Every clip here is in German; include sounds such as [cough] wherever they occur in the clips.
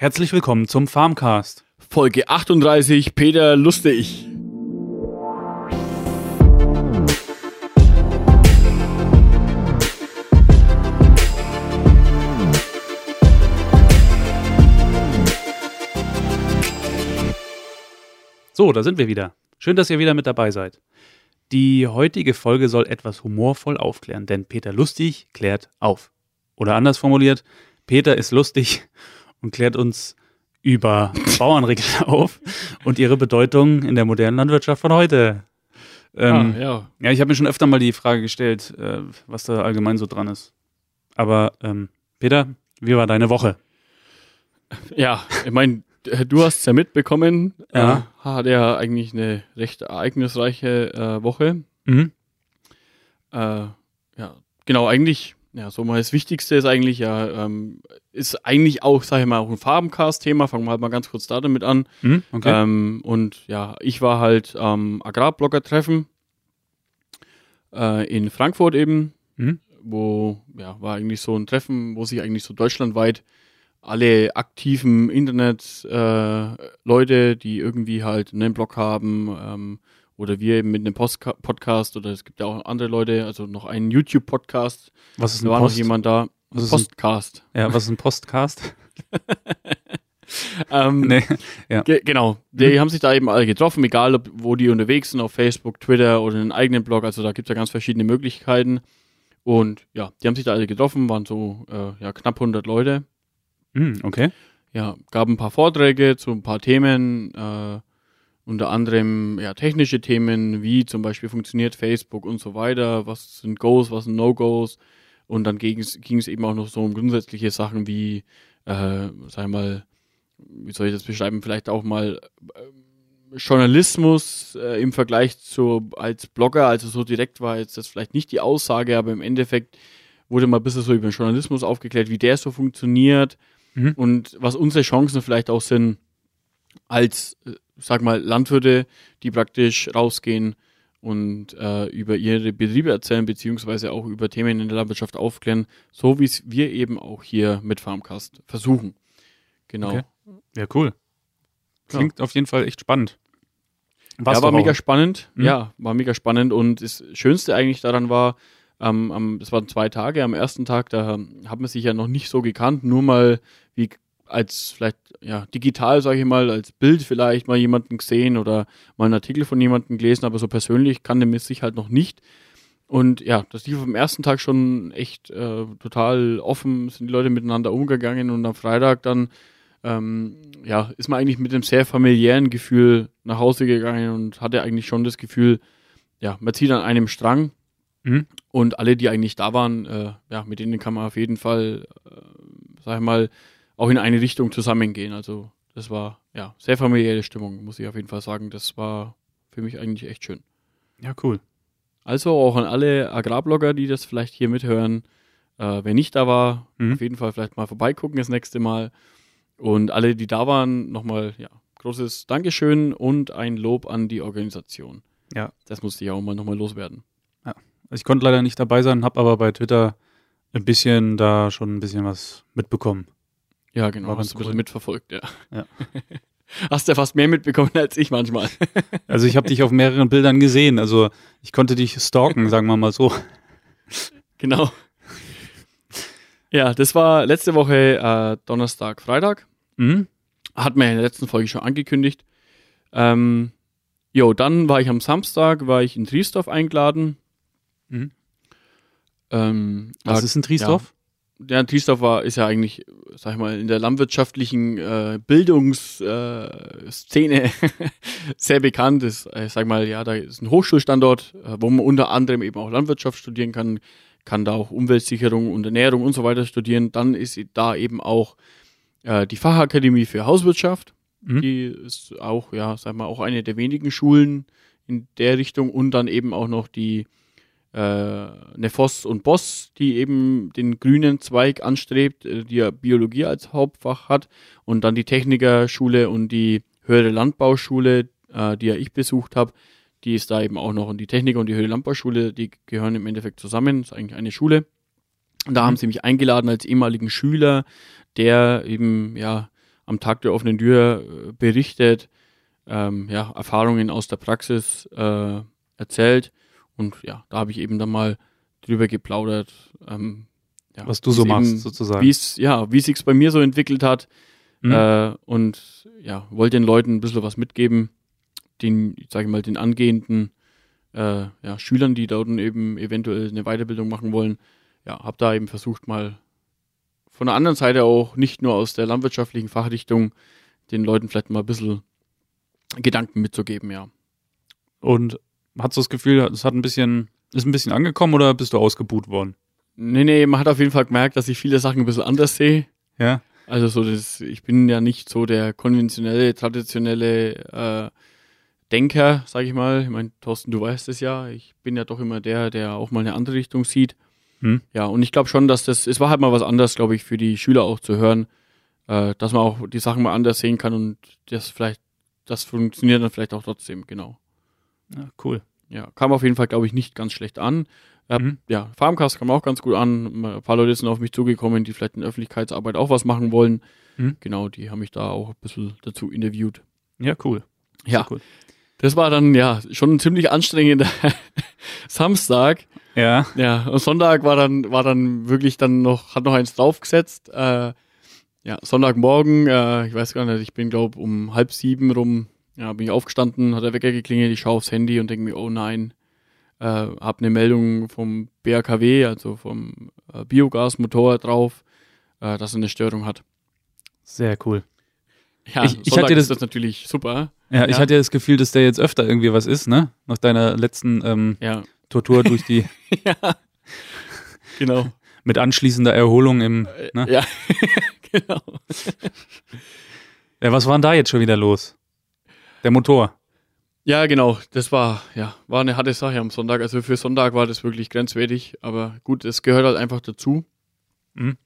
Herzlich willkommen zum Farmcast. Folge 38, Peter Lustig. So, da sind wir wieder. Schön, dass ihr wieder mit dabei seid. Die heutige Folge soll etwas humorvoll aufklären, denn Peter Lustig klärt auf. Oder anders formuliert, Peter ist lustig und klärt uns über Bauernregeln [laughs] auf und ihre Bedeutung in der modernen Landwirtschaft von heute. Ähm, ah, ja. ja, ich habe mir schon öfter mal die Frage gestellt, äh, was da allgemein so dran ist. Aber ähm, Peter, wie war deine Woche? Ja, ich meine, du hast es ja mitbekommen. Ja. Äh, hat ja eigentlich eine recht ereignisreiche äh, Woche. Mhm. Äh, ja, genau, eigentlich, ja, so mal das Wichtigste ist eigentlich ja, ähm, ist eigentlich auch, sag ich mal, auch ein Farbencast-Thema. Fangen wir halt mal ganz kurz da damit an. Mhm, okay. Ähm, und ja, ich war halt am Agrarblogger-Treffen äh, in Frankfurt eben, Mhm. wo, ja, war eigentlich so ein Treffen, wo sich eigentlich so deutschlandweit alle aktiven Internet-Leute, äh, die irgendwie halt einen Blog haben, ähm, oder wir eben mit einem Postka Podcast, oder es gibt ja auch andere Leute, also noch einen YouTube-Podcast, was ist da ein war noch Post? jemand da. Was ist ein- Postcast. Ja, was ist ein Postcast? [laughs] Ähm, nee. Ja. Ge genau. Die haben sich da eben alle getroffen, egal ob, wo die unterwegs sind, auf Facebook, Twitter oder einen eigenen Blog. Also da gibt es ja ganz verschiedene Möglichkeiten. Und ja, die haben sich da alle getroffen, waren so äh, ja, knapp 100 Leute. Mhm, okay. Ja, gab ein paar Vorträge zu ein paar Themen, äh, unter anderem ja, technische Themen, wie zum Beispiel funktioniert Facebook und so weiter, was sind Goes, was sind No-Goes. Und dann ging es eben auch noch so um grundsätzliche Sachen wie, äh, sag ich mal, wie soll ich das beschreiben, vielleicht auch mal äh, Journalismus äh, im Vergleich zu als Blogger, also so direkt war jetzt das vielleicht nicht die Aussage, aber im Endeffekt wurde mal ein bisschen so über den Journalismus aufgeklärt, wie der so funktioniert Mhm. und was unsere Chancen vielleicht auch sind als, äh, sag mal, Landwirte, die praktisch rausgehen und äh, über ihre Betriebe erzählen, beziehungsweise auch über Themen in der Landwirtschaft aufklären, so wie es wir eben auch hier mit Farmcast versuchen. Genau. Okay. Ja, cool. Klingt auf jeden Fall echt spannend. Warst ja, war mega spannend. Mhm. Ja, war mega spannend. Und das Schönste eigentlich daran war, ähm, am, das waren zwei Tage. Am ersten Tag, da hat man sich ja noch nicht so gekannt, nur mal wie als vielleicht ja digital, sage ich mal, als Bild vielleicht mal jemanden gesehen oder mal einen Artikel von jemandem gelesen, aber so persönlich kannte man sich halt noch nicht. Und ja, das lief am ersten Tag schon echt äh, total offen, sind die Leute miteinander umgegangen und am Freitag dann ähm, ja, ist man eigentlich mit einem sehr familiären Gefühl nach Hause gegangen und hatte eigentlich schon das Gefühl, ja, man zieht an einem Strang Mhm. und alle, die eigentlich da waren, äh, ja, mit denen kann man auf jeden Fall, äh, sag ich mal, auch in eine Richtung zusammengehen. Also das war ja sehr familiäre Stimmung, muss ich auf jeden Fall sagen. Das war für mich eigentlich echt schön. Ja, cool. Also auch an alle Agrarblogger, die das vielleicht hier mithören. Äh, wer nicht da war, Mhm. auf jeden Fall vielleicht mal vorbeigucken das nächste Mal. Und alle, die da waren, nochmal, ja, großes Dankeschön und ein Lob an die Organisation. Ja. Das musste ich auch mal nochmal loswerden. Ich konnte leider nicht dabei sein, habe aber bei Twitter ein bisschen da schon ein bisschen was mitbekommen. Ja, genau, hast du ein bisschen mitverfolgt, ja. Ja. [laughs] Hast ja fast mehr mitbekommen als ich manchmal. [laughs] Also ich habe dich auf mehreren Bildern gesehen, also ich konnte dich stalken, sagen wir mal so. [laughs] genau. Ja, das war letzte Woche äh, Donnerstag, Freitag. Mhm. Hat man ja in der letzten Folge schon angekündigt. Ähm, jo, dann war ich am Samstag, war ich in Triesdorf eingeladen. Mhm. Ähm, Was ist ein Triesdorf? Ja, Triesdorf war, ist ja eigentlich, sag ich mal, in der landwirtschaftlichen äh, Bildungsszene äh, [laughs] sehr bekannt. Ist, äh, ich sag mal, ja, da ist ein Hochschulstandort, äh, wo man unter anderem eben auch Landwirtschaft studieren kann, kann da auch Umweltsicherung und Ernährung und so weiter studieren. Dann ist da eben auch äh, die Fachakademie für Hauswirtschaft. Mhm. Die ist auch, ja, sag mal, auch eine der wenigen Schulen in der Richtung und dann eben auch noch die äh, Nefos und Boss, die eben den grünen Zweig anstrebt, äh, die ja Biologie als Hauptfach hat und dann die Technikerschule und die höhere Landbauschule, äh, die ja ich besucht habe, die ist da eben auch noch und die Techniker und die höhere Landbauschule, die gehören im Endeffekt zusammen, ist eigentlich eine Schule. Und da haben sie mich eingeladen als ehemaligen Schüler, der eben ja am Tag der offenen Tür äh, berichtet, ähm, ja, Erfahrungen aus der Praxis äh, erzählt. Und ja, da habe ich eben dann mal drüber geplaudert. Ähm, ja, Was du so es machst, eben- sozusagen. Wie es, ja, wie sich's bei mir so entwickelt hat. Mhm. Äh, und ja, wollte den Leuten ein bisschen was mitgeben, den, sage ich mal, den angehenden äh, ja, Schülern, die dort eben eventuell eine Weiterbildung machen wollen. Ja, habe da eben versucht mal von der anderen Seite auch nicht nur aus der landwirtschaftlichen Fachrichtung den Leuten vielleicht mal ein bisschen Gedanken mitzugeben, ja. Und hast du das Gefühl, es hat ein bisschen, ist ein bisschen angekommen oder bist du ausgebuht worden? Nee, nee, man hat auf jeden Fall gemerkt, dass ich viele Sachen ein bisschen anders sehe. Ja. Also so das, ich bin ja nicht so der konventionelle, traditionelle äh, Denker, sag ich mal. Ich meine, Thorsten, du weißt es ja. Ich bin ja doch immer der, der auch mal eine andere Richtung sieht. Hm. Ja, und ich glaube schon, dass das, es war halt mal was anderes, glaube ich, für die Schüler auch zu hören, äh, dass man auch die Sachen mal anders sehen kann und das vielleicht, das funktioniert dann vielleicht auch trotzdem, genau. ja cool. Ja, kam auf jeden Fall, glaube ich, nicht ganz schlecht an. Äh, Mhm. Ja, Farmcast kam auch ganz gut an. Ein paar Leute sind auf mich zugekommen, die vielleicht in Öffentlichkeitsarbeit auch was machen wollen. Mhm. Genau, die haben mich da auch ein bisschen dazu interviewt. Ja, cool. Ja, cool. das war dann ja schon ein ziemlich anstrengender [laughs] Samstag. Ja. Ja, und Sonntag war dann, war dann wirklich dann noch, hat noch eins draufgesetzt. Äh, ja, Sonntagmorgen, äh, ich weiß gar nicht, ich bin glaube um halb sieben rum, ja, bin ich aufgestanden, hat der Wecker geklingelt, ich schaue aufs Handy und denke mir, oh nein, äh, hab eine Meldung vom BRKW, also vom äh, Biogasmotor drauf, äh, dass er eine Störung hat. Sehr cool. Ja, Ich- ich hatte das- ist das natürlich super. Ja, ich Ja. hatte ja das Gefühl, dass der jetzt öfter irgendwie was ist, ne? Nach deiner letzten ähm, Ja, Tortur durch die, [laughs] ja, genau. mit anschließender Erholung im, ne? Ja, [laughs] genau. Ja, was war denn da jetzt schon wieder los? Der Motor. Ja, genau. Das war, ja, war eine harte Sache am Sonntag. Also für Sonntag war das wirklich grenzwertig. Aber gut, es gehört halt einfach dazu. Mhm.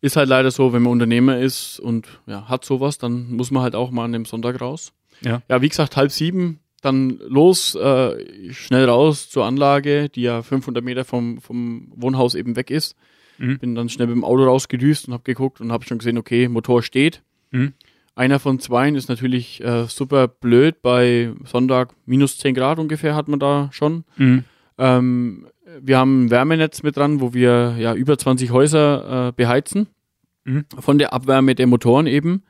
Ist halt leider so, wenn man Unternehmer ist und ja, hat sowas, dann muss man halt auch mal an dem Sonntag raus. Ja. Ja, wie gesagt, halb sieben, dann los, äh, schnell raus zur Anlage, die ja 500 Meter vom, vom Wohnhaus eben weg ist. Mhm. Bin dann schnell mit dem Auto rausgedüst und habe geguckt und habe schon gesehen, okay, Motor steht. Mhm. Einer von zweien ist natürlich äh, super blöd. Bei Sonntag minus 10 Grad ungefähr hat man da schon. Mhm. Ähm, wir haben ein Wärmenetz mit dran, wo wir ja über 20 Häuser äh, beheizen. Mhm. Von der Abwärme der Motoren eben.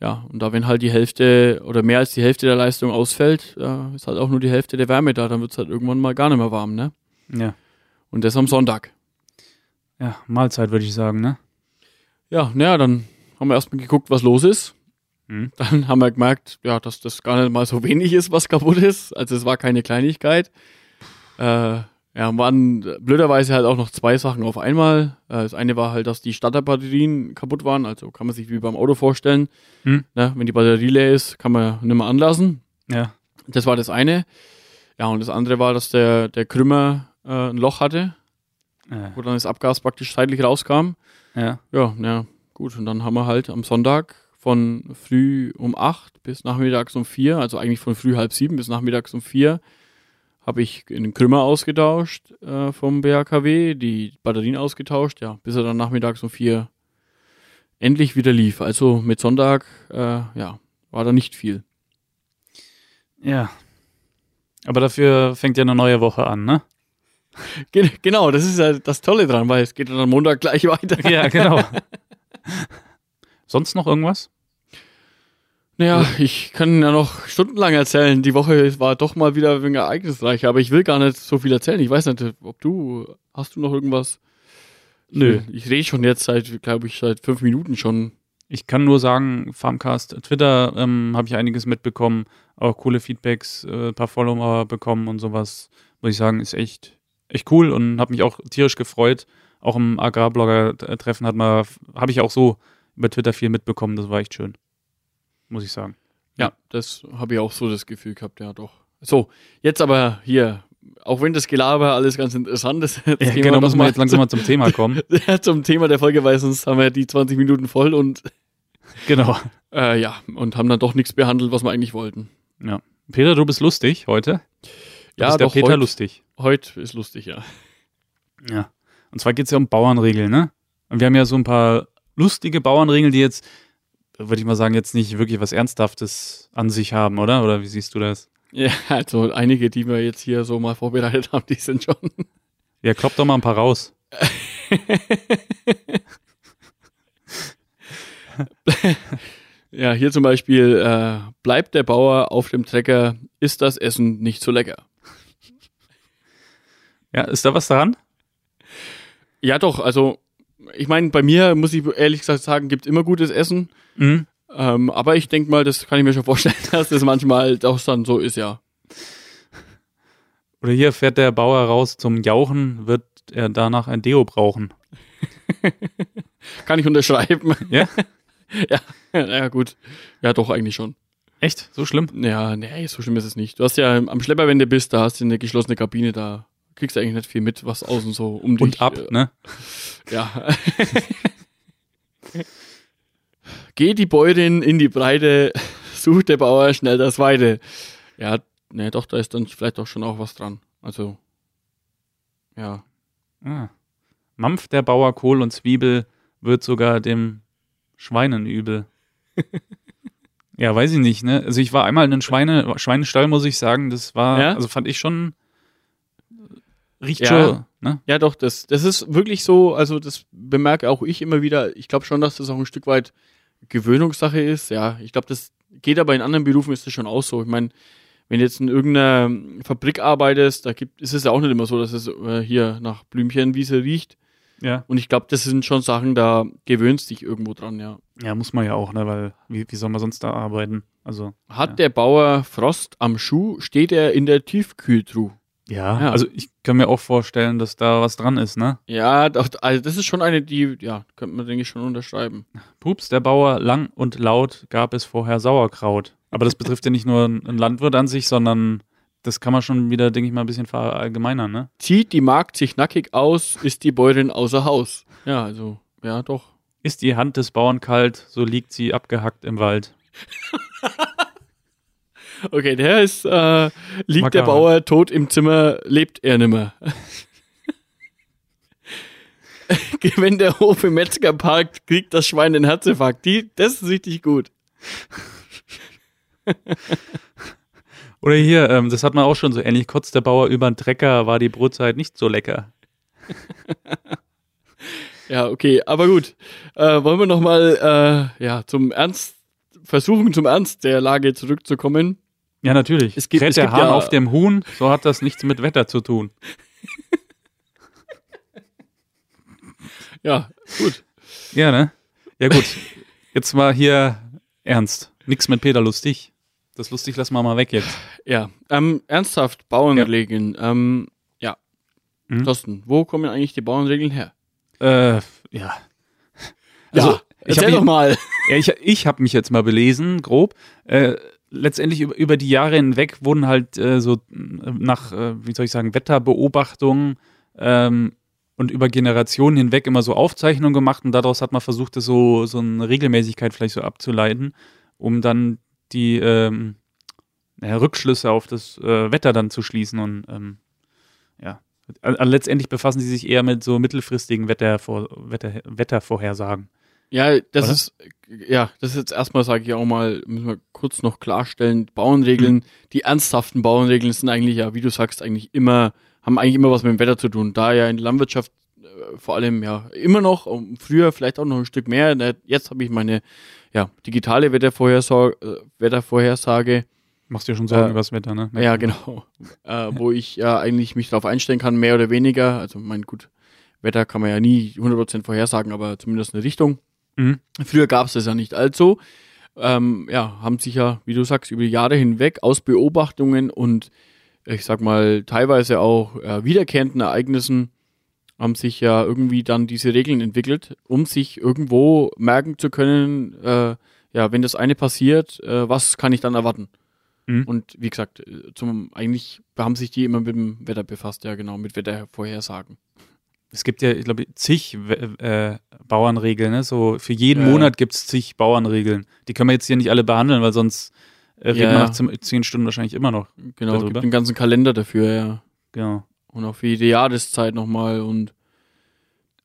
Ja, und da wenn halt die Hälfte oder mehr als die Hälfte der Leistung ausfällt, äh, ist halt auch nur die Hälfte der Wärme da. Dann wird es halt irgendwann mal gar nicht mehr warm, ne? Ja. Und das am Sonntag. Ja, Mahlzeit würde ich sagen, ne? Ja, naja, dann haben wir erstmal geguckt, was los ist. Mhm. [laughs] Dann haben wir gemerkt, ja, dass das gar nicht mal so wenig ist, was kaputt ist. Also es war keine Kleinigkeit. Äh, ja, waren blöderweise halt auch noch zwei Sachen auf einmal. Äh, das eine war halt, dass die Starterbatterien kaputt waren. Also kann man sich wie beim Auto vorstellen. Mhm. Ne, wenn die Batterie leer ist, kann man nicht mehr anlassen. Ja. Das war das eine. Ja, und das andere war, dass der, der Krümmer äh, ein Loch hatte, Ja. wo dann das Abgas praktisch seitlich rauskam. ja. Ja, ja, gut. Und dann haben wir halt am Sonntag von früh um acht bis nachmittags um vier, also eigentlich von früh halb sieben bis nachmittags um vier, habe ich den Krümmer ausgetauscht äh, vom BHKW, die Batterien ausgetauscht, ja, bis er dann nachmittags um vier endlich wieder lief. Also mit Sonntag, äh, ja, war da nicht viel. Ja. Aber dafür fängt ja eine neue Woche an, ne? [laughs] Gen genau, das ist ja das Tolle dran, weil es geht dann am Montag gleich weiter. Ja, genau. [laughs] Sonst noch irgendwas? Naja, ich kann ja noch stundenlang erzählen. Die Woche war doch mal wieder ein ereignisreich, aber ich will gar nicht so viel erzählen. Ich weiß nicht, ob du, hast du noch irgendwas? Nö. Ich rede schon jetzt seit, glaube ich, seit fünf Minuten schon. Ich kann nur sagen, Farmcast, Twitter ähm, habe ich einiges mitbekommen, auch coole Feedbacks, äh, ein paar Follower bekommen und sowas. Muss ich sagen, ist echt, echt cool und habe mich auch tierisch gefreut. Auch im Agrarblogger-Treffen hat man, habe ich auch so über Twitter viel mitbekommen. Das war echt schön, muss ich sagen. Ja, das habe ich auch so das Gefühl gehabt, ja doch. So, jetzt aber hier, auch wenn das Gelaber alles ganz interessant ist, [laughs] Ja, Thema genau, muss man jetzt langsam mal zum Thema kommen. [laughs] zum Thema der Folge, weil sonst haben wir die 20 Minuten voll und [laughs] genau. äh, ja, und haben dann doch nichts behandelt, was wir eigentlich wollten. Ja. Peter, du bist lustig heute. Du Ja, bist der doch, Peter heut- lustig. Heute ist lustig, ja. Ja. Und zwar geht es ja um Bauernregeln, ne? Und wir haben ja so ein paar lustige Bauernregeln, die jetzt würde ich mal sagen, jetzt nicht wirklich was Ernsthaftes an sich haben, oder? Oder wie siehst du das? Ja, also einige, die wir jetzt hier so mal vorbereitet haben, die sind schon. Ja, klopp doch mal ein paar raus. [laughs] ja, hier zum Beispiel, äh, bleibt der Bauer auf dem Trecker, ist das Essen nicht so lecker. Ja, ist da was daran? Ja, doch, also ich meine, bei mir muss ich ehrlich gesagt sagen, gibt immer gutes Essen. Mhm. Ähm, aber ich denke mal, das kann ich mir schon vorstellen, [laughs] dass das manchmal auch dann so ist, ja. Oder hier fährt der Bauer raus zum Jauchen, wird er danach ein Deo brauchen. kann ich unterschreiben. Ja? [laughs] ja, ja, gut. Ja, doch, eigentlich schon. Echt? So schlimm? Ja, nee, so schlimm ist es nicht. Du hast ja am Schlepper, wenn du bist, da hast du eine geschlossene Kabine, da kriegst du eigentlich nicht viel mit, was außen so um dich. Und ab, äh, ne? [laughs] Ja. [laughs] Geht die Bäuerin in die Breite, [laughs] sucht der Bauer schnell das Weite. Ja, ne, doch, da ist dann vielleicht doch schon auch was dran. Also, ja. Ah. Mampft der Bauer Kohl und Zwiebel, wird sogar dem Schweinen übel. ja, weiß ich nicht, ne? Also ich war einmal in einem Schweine, Schweinestall, muss ich sagen. Das war, Ja? also fand ich schon, riecht Ja. schon, ne? Ja, doch, das, das ist wirklich so, also das bemerke auch ich immer wieder. Ich glaube schon, dass das auch ein Stück weit Gewöhnungssache ist. Ja, ich glaube, das geht aber in anderen Berufen ist das schon auch so. Ich meine, wenn du jetzt in irgendeiner Fabrik arbeitest, da gibt, ist es ja auch nicht immer so, dass es äh, hier nach Blümchenwiese riecht. Ja. Und ich glaube, das sind schon Sachen, da gewöhnst dich irgendwo dran, ja. Ja, muss man ja auch, ne? Weil, wie, wie soll man sonst da arbeiten? Also. Hat Ja. der Bauer Frost am Schuh, steht er in der Tiefkühltruhe. Ja, Ja. also ich kann mir auch vorstellen, dass da was dran ist, ne? Ja, doch, also das ist schon eine, die, ja, könnte man, denke ich, schon unterschreiben. Pups, der Bauer, lang und laut gab es vorher Sauerkraut. Aber das betrifft ja nicht nur einen Landwirt an sich, sondern das kann man schon wieder, denke ich mal, ein bisschen verallgemeinern, ne? Zieht die Magd sich nackig aus, ist die Bäuerin außer Haus. Ja, also, ja, doch. Ist die Hand des Bauern kalt, so liegt sie abgehackt im Wald. [laughs] Okay, der ist, äh, liegt der Makaber. Bauer tot im Zimmer, lebt er nimmer. [laughs] Wenn der Hof im Metzger parkt, kriegt das Schwein den Herzinfarkt. Die, das ist richtig gut. [laughs] Oder hier, ähm, das hat man auch schon so ähnlich, kotzt der Bauer über den Trecker, war die Brotzeit nicht so lecker. [laughs] Ja, okay, aber gut. Äh, wollen wir nochmal, äh, ja, zum Ernst, versuchen zum Ernst der Lage zurückzukommen. Ja, natürlich. Es gibt- Kräht es der gibt Hahn ja- auf dem Huhn, so hat das nichts mit Wetter zu tun. Ja, gut. Ja, ne? Ja, gut. Jetzt mal hier ernst. Nix mit Peter lustig. Das lustig lassen wir mal weg jetzt. Ja, ähm, ernsthaft, Bauernregeln. Ähm, ja. Mhm. Thorsten, wo kommen eigentlich die Bauernregeln her? Äh, ja. Also, ja, ich erzähl hab doch mal. Ja, ich, ich habe mich jetzt mal belesen, grob. Äh, letztendlich über, über die Jahre hinweg wurden halt äh, so äh, nach, äh, wie soll ich sagen, Wetterbeobachtungen ähm, und über Generationen hinweg immer so Aufzeichnungen gemacht und daraus hat man versucht, das so, so eine Regelmäßigkeit vielleicht so abzuleiten, um dann die ähm, ja, Rückschlüsse auf das äh, Wetter dann zu schließen und ähm, ja. Also letztendlich befassen sie sich eher mit so mittelfristigen Wetter Wettervorhersagen. Ja, das Oder? ist, ja, das ist jetzt erstmal, sage ich auch mal, müssen wir kurz noch klarstellen, Bauernregeln, Mhm. die ernsthaften Bauernregeln sind eigentlich, ja, wie du sagst, eigentlich immer, haben eigentlich immer was mit dem Wetter zu tun. Da ja in der Landwirtschaft äh, vor allem, ja, immer noch, und früher vielleicht auch noch ein Stück mehr, ne, jetzt habe ich meine, ja, digitale Wettervorhersage, äh, Wettervorhersage Machst dir schon Sorgen Äh, über das Wetter, ne? Ja, genau. [laughs] äh, wo ich ja eigentlich mich darauf einstellen kann, mehr oder weniger. Also, mein gut, Wetter kann man ja nie 100% vorhersagen, aber zumindest eine Richtung. Mhm. Früher gab es das ja nicht allzu. Ähm, ja, haben sich ja, wie du sagst, über die Jahre hinweg aus Beobachtungen und ich sag mal teilweise auch äh, wiederkehrenden Ereignissen haben sich ja irgendwie dann diese Regeln entwickelt, um sich irgendwo merken zu können, äh, ja, wenn das eine passiert, äh, was kann ich dann erwarten? Mhm. Und wie gesagt, äh, zum eigentlich haben sich die immer mit dem Wetter befasst, ja genau, mit Wettervorhersagen. Es gibt ja, ich glaube, zig äh, Bauernregeln, ne? So für jeden Ja. Monat gibt es zig Bauernregeln. Die können wir jetzt hier nicht alle behandeln, weil sonst äh, reden Ja. wir nach zehn- Stunden wahrscheinlich immer noch. Genau, Darüber? gibt einen ganzen Kalender dafür, ja. Genau. Und auch für jede Jahreszeit nochmal und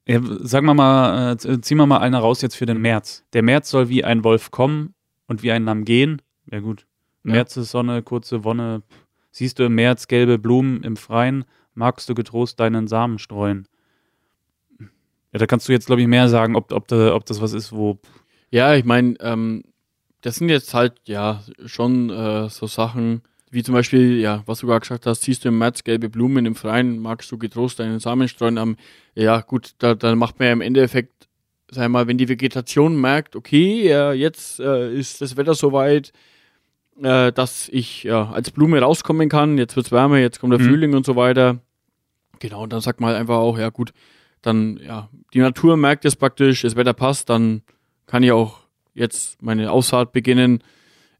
Ja, sagen wir mal, äh, ziehen wir mal eine raus jetzt für den März. Der März soll wie ein Wolf kommen und wie ein Lamm gehen. Ja gut. Ja. März ist Sonne, kurze Wonne. Siehst du im März gelbe Blumen im Freien, magst du getrost deinen Samen streuen. Ja, da kannst du jetzt, glaube ich, mehr sagen, ob, ob, da, ob das was ist, wo. Ja, ich meine, ähm, das sind jetzt halt ja schon äh, so Sachen, wie zum Beispiel, ja, was du gerade gesagt hast, siehst du im März gelbe Blumen im Freien, magst du getrost deinen Samen streuen. Am, ja, gut, da, da macht man ja im Endeffekt, sag mal, wenn die Vegetation merkt, okay, ja, jetzt äh, ist das Wetter soweit, äh, dass ich ja, als Blume rauskommen kann, jetzt wird's wärmer, jetzt kommt der Mhm. Frühling und so weiter. Genau, und dann sagt man halt einfach auch, ja gut, dann, ja, die Natur merkt es praktisch, das Wetter passt, dann kann ich auch jetzt meine Aussaat beginnen.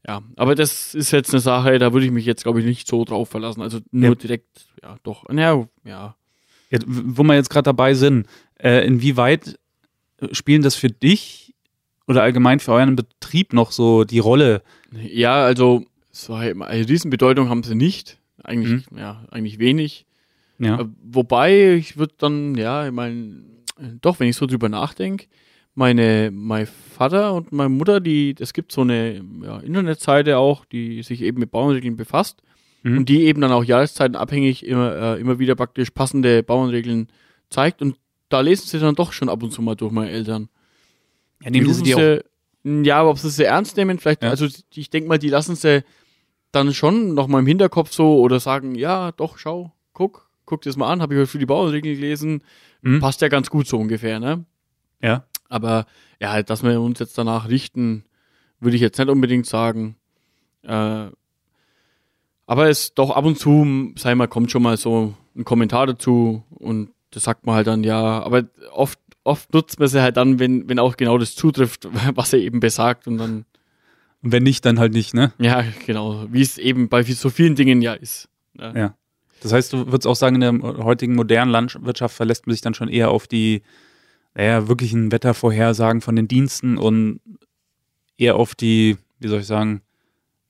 Ja, aber das ist jetzt eine Sache, da würde ich mich jetzt, glaube ich, nicht so drauf verlassen. Also nur Ja. direkt, ja, doch, ja, ja. Ja, wo wir jetzt gerade dabei sind, äh, inwieweit äh, spielen das für dich oder allgemein für euren Betrieb noch so die Rolle? Ja, also, so eine Riesenbedeutung haben sie nicht. Eigentlich, ja, eigentlich wenig. Ja. Äh, Wobei, ich würde dann, ja, ich meine, doch, wenn ich so drüber nachdenke, meine, mein Vater und meine Mutter, die, es gibt so eine ja, Internetseite auch, die sich eben mit Bauernregeln befasst Mhm. und die eben dann auch Jahreszeiten abhängig immer, äh, immer wieder praktisch passende Bauernregeln zeigt und da lesen sie dann doch schon ab und zu mal durch meine Eltern. ja nehmen sie die auch. ja, aber ob sie sie ernst nehmen, vielleicht, Ja. also ich denke mal, die lassen sie dann schon noch mal im Hinterkopf so oder sagen, ja, doch, schau, guck, guck dir das mal an, habe ich heute für die Bauernregeln gelesen, Mhm. passt ja ganz gut so ungefähr, ne? Ja. Aber ja, halt, dass wir uns jetzt danach richten, würde ich jetzt nicht unbedingt sagen. Äh, aber es doch ab und zu, sei mal, kommt schon mal so ein Kommentar dazu und das sagt man halt dann ja. Aber oft, oft nutzt man sie halt dann, wenn, wenn auch genau das zutrifft, [laughs] was er eben besagt und dann, Und wenn nicht, dann halt nicht, ne? ja, genau, wie es eben bei so vielen Dingen ja ist. Ne? Ja. Das heißt, du würdest auch sagen, in der heutigen modernen Landwirtschaft verlässt man sich dann schon eher auf die, naja, wirklichen Wettervorhersagen von den Diensten und eher auf die, wie soll ich sagen,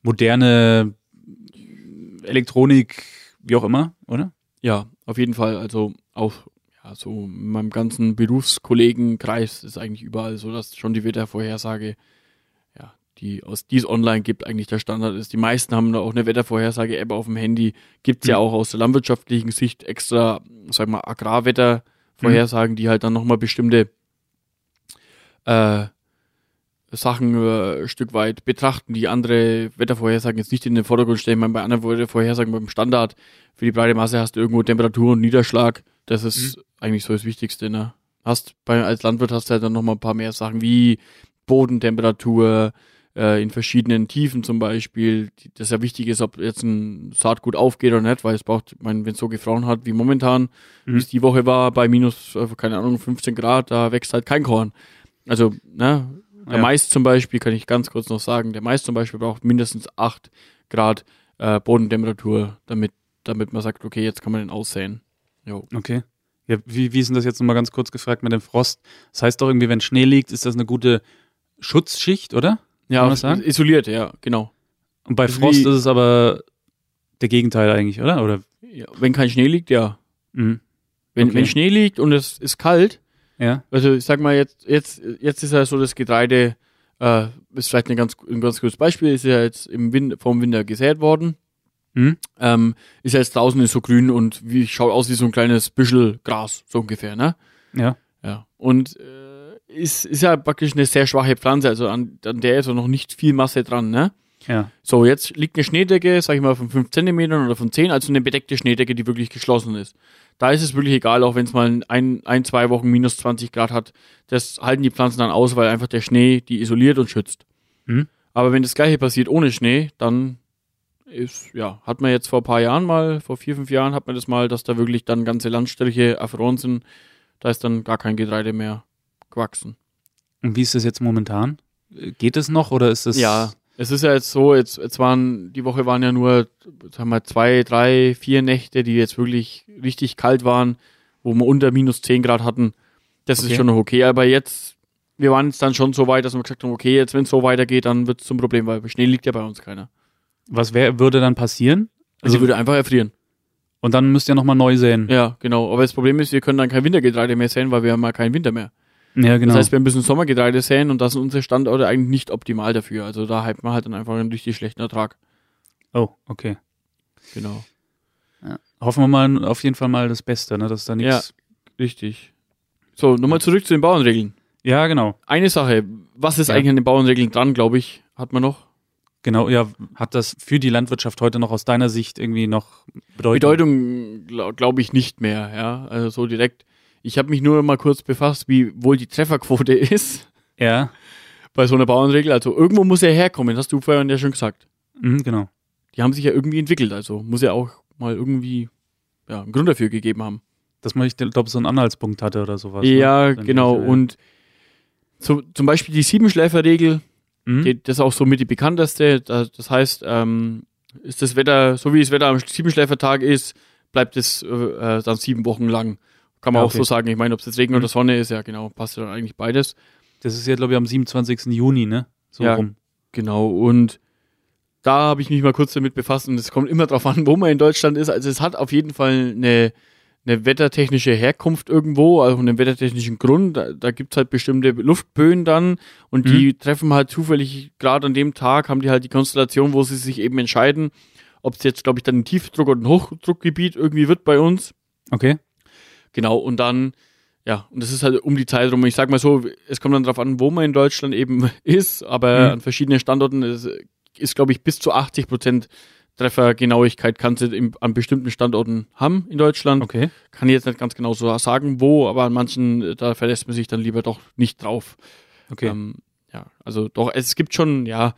moderne Elektronik, wie auch immer, oder? Ja, auf jeden Fall. Also auch ja, so in meinem ganzen Berufskollegenkreis ist eigentlich überall so, dass schon die Wettervorhersage, die aus die es online gibt, eigentlich der Standard ist. Die meisten haben da auch eine Wettervorhersage-App auf dem Handy. Gibt's ja Mhm. auch aus der landwirtschaftlichen Sicht extra, sag mal, Agrarwettervorhersagen, die halt dann nochmal bestimmte äh, Sachen äh, ein Stück weit betrachten, die andere Wettervorhersagen jetzt nicht in den Vordergrund stellen. Ich meine, bei anderen Wettervorhersagen beim Standard für die breite Masse hast du irgendwo Temperatur und Niederschlag. Das ist eigentlich so das Wichtigste, ne? Hast bei, als Landwirt hast du halt dann nochmal ein paar mehr Sachen wie Bodentemperatur, äh, in verschiedenen Tiefen zum Beispiel, die, das ja wichtig ist, ob jetzt ein Saatgut aufgeht oder nicht, weil es braucht, ich meine, wenn es so gefroren hat wie momentan, Mhm. wie es die Woche war, bei minus, äh, keine Ahnung, 15 Grad, da wächst halt kein Korn. Also, ne, der Ja. Mais zum Beispiel, kann ich ganz kurz noch sagen, der Mais zum Beispiel braucht mindestens 8 Grad äh, Bodentemperatur, damit, damit man sagt, okay, jetzt kann man den aussäen. Jo. Okay. Ja, wie, wie ist denn das jetzt nochmal ganz kurz gefragt mit dem Frost? Das heißt doch irgendwie, wenn Schnee liegt, ist das eine gute Schutzschicht, oder? Ja, das sagen? isoliert, ja, genau. Und bei Frost wie- ist es aber der Gegenteil eigentlich, oder? Oder? Ja, wenn kein Schnee liegt, ja. Mhm. Wenn, Okay. wenn Schnee liegt und es ist kalt, Ja. also ich sag mal jetzt, jetzt, jetzt ist ja so das Getreide, äh, ist vielleicht ein ganz, ein ganz gutes Beispiel, ist ja jetzt im Winter, vom Winter gesät worden. Mhm. Ähm, ist ja jetzt draußen ist so grün und wie schaut aus wie so ein kleines Büschel Gras, so ungefähr, ne? Ja. Ja. Und äh, ist, ist ja praktisch eine sehr schwache Pflanze, also an, an der ist auch noch nicht viel Masse dran, ne? Ja. So, jetzt liegt eine Schneedecke, sag ich mal, von 5 Zentimetern oder von 10, also eine bedeckte Schneedecke, die wirklich geschlossen ist. Da ist es wirklich egal, auch wenn es mal ein, ein, zwei Wochen minus 20 Grad hat. Das halten die Pflanzen dann aus, weil einfach der Schnee die isoliert und schützt. Mhm. Aber wenn das gleiche passiert ohne Schnee, dann ist, ja, hat man jetzt vor ein paar Jahren mal, vor vier, fünf Jahren hat man das mal, dass da wirklich dann ganze Landstriche erfroren sind. Da ist dann gar kein Getreide mehr gewachsen. Und wie ist das jetzt momentan? Geht es noch oder ist es? Ja, es ist ja jetzt so, jetzt, jetzt waren, die Woche waren ja nur, sagen wir, zwei, drei, vier Nächte, die jetzt wirklich richtig kalt waren, wo wir unter minus 10 Grad hatten. Das Okay. ist schon noch okay, aber jetzt, wir waren jetzt dann schon so weit, dass wir gesagt haben, okay, jetzt wenn es so weitergeht, dann wird es zum Problem, weil Schnee liegt ja bei uns keiner. Was wär, würde dann passieren? Also, sie würde einfach erfrieren. Und dann müsst ihr nochmal neu säen. Ja, genau. Aber das Problem ist, wir können dann kein Wintergetreide mehr säen, weil wir haben mal keinen Winter mehr. Ja, genau. Das heißt, wir müssen Sommergetreide säen und das sind unsere Standorte eigentlich nicht optimal dafür. Also da hat man halt dann einfach einen richtig schlechten Ertrag. oh, okay. Genau. Hoffen wir mal auf jeden Fall mal das Beste, ne? Dass da nichts. Richtig. So, nochmal zurück zu den Bauernregeln. Ja. genau. Eine Sache, was ist Ja. eigentlich an den Bauernregeln dran, glaube ich, hat man noch? Genau, ja. Hat das für die Landwirtschaft heute noch aus deiner Sicht irgendwie noch Bedeutung? Bedeutung glaube glaub ich nicht mehr, ja. Also so direkt. Ich habe mich nur mal kurz befasst, wie wohl die Trefferquote [laughs] ist Ja, bei so einer Bauernregel. Also irgendwo muss er herkommen, hast du vorhin ja schon gesagt. mhm, genau. Die haben sich ja irgendwie entwickelt, also muss er auch mal irgendwie ja, einen Grund dafür gegeben haben. Dass man, ich glaube, so einen Anhaltspunkt hatte oder sowas. ne? ja, Dann genau. diese- Und so, zum Beispiel die Siebenschläferregel, Mhm. die, das ist auch so mit die bekannteste. Das, das heißt, ähm, ist das Wetter, so wie das Wetter am Siebenschläfertag ist, bleibt es äh, äh, dann sieben Wochen lang. Kann man Ja, auch okay. so sagen. Ich meine, ob es jetzt Regen Mhm. oder Sonne ist, ja genau, passt ja dann eigentlich beides. Das ist ja, glaube ich, am 27. Juni, ne? So Ja. rum. Genau. Und da habe ich mich mal kurz damit befasst und es kommt immer darauf an, [laughs] wo man in Deutschland ist. Also es hat auf jeden Fall eine, eine wettertechnische Herkunft irgendwo, also einen wettertechnischen Grund. Da, da gibt's halt bestimmte Luftböen dann und die treffen halt zufällig gerade an dem Tag, haben die halt die Konstellation, wo sie sich eben entscheiden, ob es jetzt, glaube ich, dann ein Tiefdruck- oder ein Hochdruckgebiet irgendwie wird bei uns. Okay. Genau, und dann, ja, und das ist halt um die Zeit rum. Ich sag mal so, es kommt dann darauf an, wo man in Deutschland eben [laughs] ist, aber Mhm. an verschiedenen Standorten ist, ist glaube ich, bis zu 80 Prozent Treffergenauigkeit kannst du im, an bestimmten Standorten haben in Deutschland. Okay. Kann ich jetzt nicht ganz genau so sagen, wo, aber an manchen, da verlässt man sich dann lieber doch nicht drauf. Okay. Ähm, ja, also doch, es gibt schon, ja,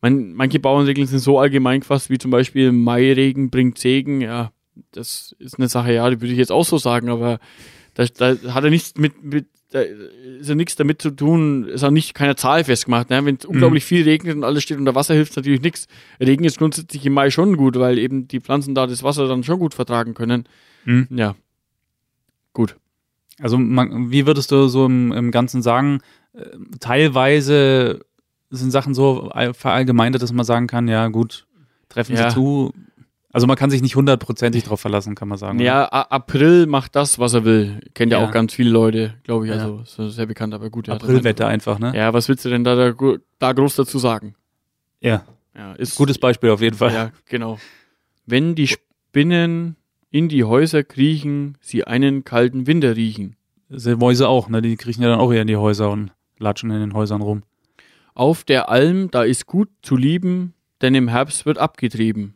man, manche Bauernregeln sind so allgemein gefasst, wie zum Beispiel Mairegen bringt Segen, ja, das ist eine Sache, ja, die würde ich jetzt auch so sagen, aber da, da hat er nichts mit, mit da ist ja nichts damit zu tun, ist auch nicht keine Zahl festgemacht. Ne? Wenn es unglaublich viel regnet und alles steht unter Wasser, hilft natürlich nichts. Regen ist grundsätzlich im Mai schon gut, weil eben die Pflanzen da das Wasser dann schon gut vertragen können. Mhm. Ja. Gut. Also, man, wie würdest du so im, im Ganzen sagen, äh, teilweise sind Sachen so all- verallgemeinert, dass man sagen kann, ja gut, treffen Ja. sie zu. Also man kann sich nicht hundertprozentig drauf verlassen, kann man sagen. Ja, A April macht das, was er will. Kennt ja, Ja. auch ganz viele Leute, glaube ich. Ja. Also ist sehr bekannt, aber gut. oder? ja, Aprilwetter einfach, ne? Ja, was willst du denn da, da, da groß dazu sagen? Ja. Ja, ist Gutes Beispiel auf jeden Fall. Ja, genau. Wenn die Spinnen in die Häuser kriechen, sie einen kalten Winter riechen. Sind Mäuse auch, ne? Die kriechen ja dann auch eher in die Häuser und latschen in den Häusern rum. Auf der Alm, da ist gut zu lieben, denn im Herbst wird abgetrieben.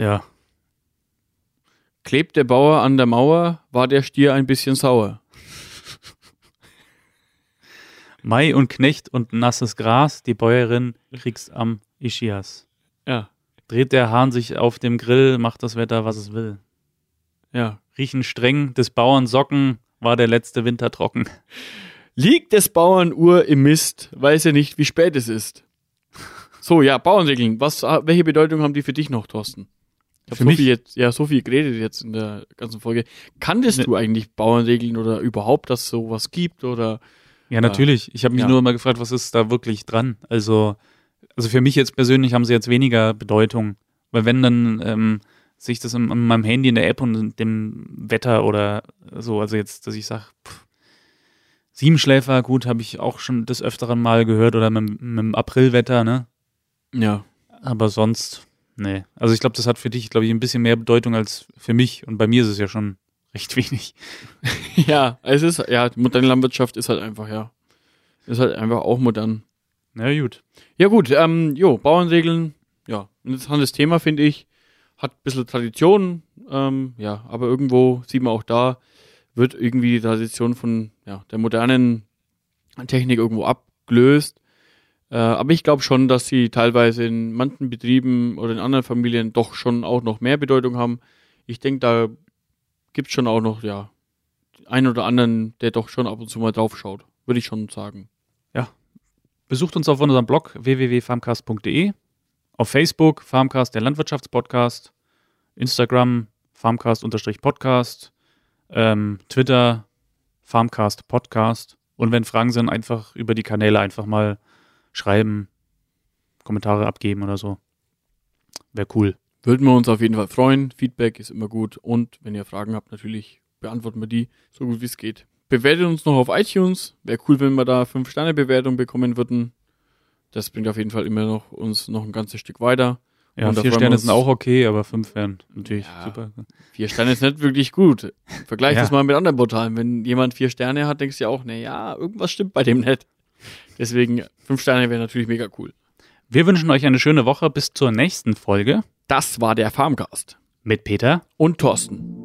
Ja. Klebt der Bauer an der Mauer, war der Stier ein bisschen sauer. Mai und Knecht und nasses Gras, die Bäuerin kriegst am Ischias. Ja, Dreht der Hahn sich auf dem Grill, macht das Wetter, was es will. ja. Riechen streng des Bauern Socken, war der letzte Winter trocken. Liegt des Bauern Uhr im Mist, weiß er nicht, wie spät es ist. So, ja, Bauernregeln. Was, welche Bedeutung haben die für dich noch, Thorsten? Ich Für so mich? viel jetzt, ja, so viel geredet jetzt in der ganzen Folge. Kanntest Ne. du eigentlich Bauernregeln oder überhaupt, dass sowas gibt oder? Ja, natürlich. Ich habe mich Ja. nur immer gefragt, was ist da wirklich dran? Also, also für mich jetzt persönlich haben sie jetzt weniger Bedeutung. Weil wenn dann ähm, sich das in, in meinem Handy in der App und dem Wetter oder so, also jetzt, dass ich sage, Siebenschläfer, gut, habe ich auch schon des Öfteren mal gehört oder mit, mit dem Aprilwetter, ne? Ja. Aber sonst, nee. Also ich glaube, das hat für dich, glaube ich, ein bisschen mehr Bedeutung als für mich. Und bei mir ist es ja schon [laughs] recht wenig. [laughs] Ja, es ist, ja, moderne Landwirtschaft ist halt einfach, ja. Ist halt einfach auch modern. Na gut. Ja gut, ähm, jo, Bauernregeln, ja, ein interessantes Thema, finde ich. Hat ein bisschen Tradition, ähm, ja, aber irgendwo sieht man auch da, wird irgendwie die Tradition von ja, der modernen Technik irgendwo abgelöst. Äh, aber ich glaube schon, dass sie teilweise in manchen Betrieben oder in anderen Familien doch schon auch noch mehr Bedeutung haben. Ich denke, da gibt es schon auch noch, ja, einen oder anderen, der doch schon ab und zu mal drauf schaut. Würde ich schon sagen. Besucht uns auf unserem Blog www.farmcast.de, auf Facebook Farmcast, der Landwirtschaftspodcast, Instagram Farmcast-Podcast, ähm, Twitter Farmcast Podcast und wenn Fragen sind, einfach über die Kanäle einfach mal schreiben, Kommentare abgeben oder so. Wäre cool. Würden wir uns auf jeden Fall freuen. Feedback ist immer gut. Und wenn ihr Fragen habt, natürlich beantworten wir die so gut wie es geht. Bewertet uns noch auf iTunes. Wäre cool, wenn wir da 5-Sterne-Bewertung bekommen würden. Das bringt auf jeden Fall immer noch uns noch ein ganzes Stück weiter. Ja, Und vier Sterne sind auch okay, aber fünf wären natürlich Ja. super. Vier Sterne ist nicht wirklich gut. Vergleich Ja. das mal mit anderen Portalen. Wenn jemand vier Sterne hat, denkst du ja auch, na ja, irgendwas stimmt bei dem nicht. Deswegen, fünf Sterne wäre natürlich mega cool. Wir wünschen euch eine schöne Woche bis zur nächsten Folge Das war der Farmcast. mit Peter. Und Thorsten.